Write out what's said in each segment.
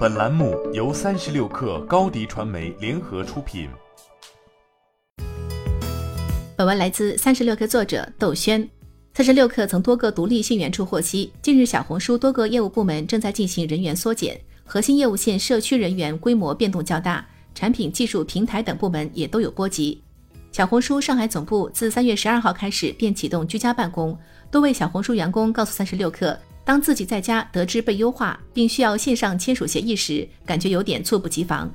本栏目由三十六氪高低传媒联合出品。本文来自三十六氪作者窦轩。三十六氪从多个独立信源处获悉，近日小红书多个业务部门正在进行人员缩减，核心业务线社区人员规模变动较大，产品、技术、平台等部门也都有波及。小红书上海总部自三月十二号开始便启动居家办公，多位小红书员工告诉三十六氪。当自己在家得知被优化，并需要线上签署协议时，感觉有点猝不及防。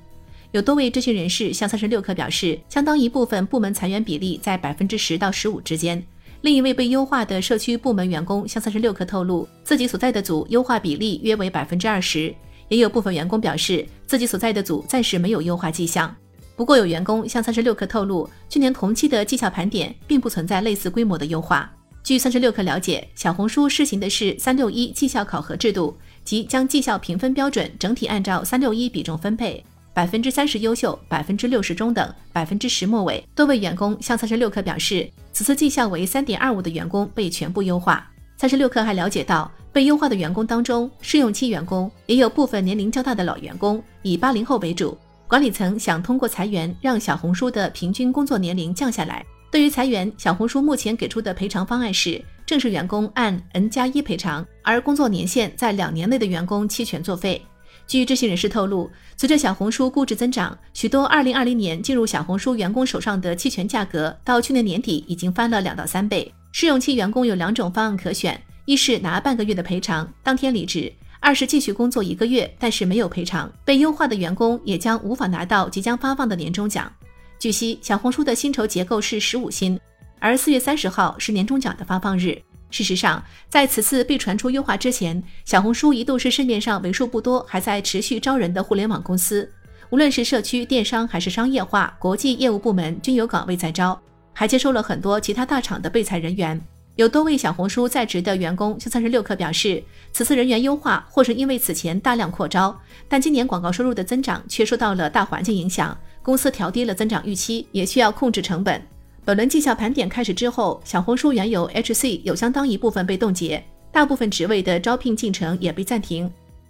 有多位知情人士向三十六氪表示，相当一部分部门裁员比例在百分之十到十五之间。另一位被优化的社区部门员工向三十六氪透露，自己所在的组优化比例约为百分之二十。也有部分员工表示，自己所在的组暂时没有优化迹象。不过，有员工向三十六氪透露，去年同期的绩效盘点并不存在类似规模的优化。据三十六氪了解，小红书试行的是三六一绩效考核制度，即将绩效评分标准整体按照三六一比重分配，百分之三十优秀，百分之六十中等，百分之十末尾。多位员工向三十六氪表示，此次绩效为三点二五的员工被全部优化。三十六氪还了解到，被优化的员工当中，试用期员工也有部分年龄较大的老员工，以八零后为主。管理层想通过裁员让小红书的平均工作年龄降下来。对于裁员，小红书目前给出的赔偿方案是正式员工按 N 加一赔偿，而工作年限在两年内的员工期权作废。据知情人士透露，随着小红书估值增长，许多2020年进入小红书员工手上的期权价格，到去年年底已经翻了两到三倍。试用期员工有两种方案可选：一是拿半个月的赔偿，当天离职；二是继续工作一个月，但是没有赔偿。被优化的员工也将无法拿到即将发放的年终奖。据悉，小红书的薪酬结构是十五薪，而四月三十号是年终奖的发放日。事实上，在此次被传出优化之前，小红书一度是市面上为数不多还在持续招人的互联网公司。无论是社区电商还是商业化、国际业务部门，均有岗位在招，还接收了很多其他大厂的被裁人员。有多位小红书在职的员工向三十六氪表示，此次人员优化或是因为此前大量扩招，但今年广告收入的增长却受到了大环境影响。公司调低了增长预期，也需要控制成本。本轮绩效盘点开始之后，小红书原有 HC 有相当一部分被冻结，大部分职位的招聘进程也被暂停。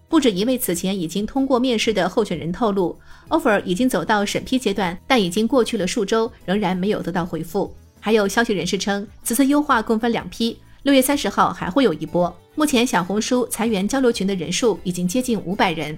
不止一位此前已经通过面试的候选人透露，offer 已经走到审批阶段，但已经过去了数周，仍然没有得到回复。还有消息人士称，此次优化共分两批，六月三十号还会有一波。目前小红书裁员交流群的人数已经接近五百人。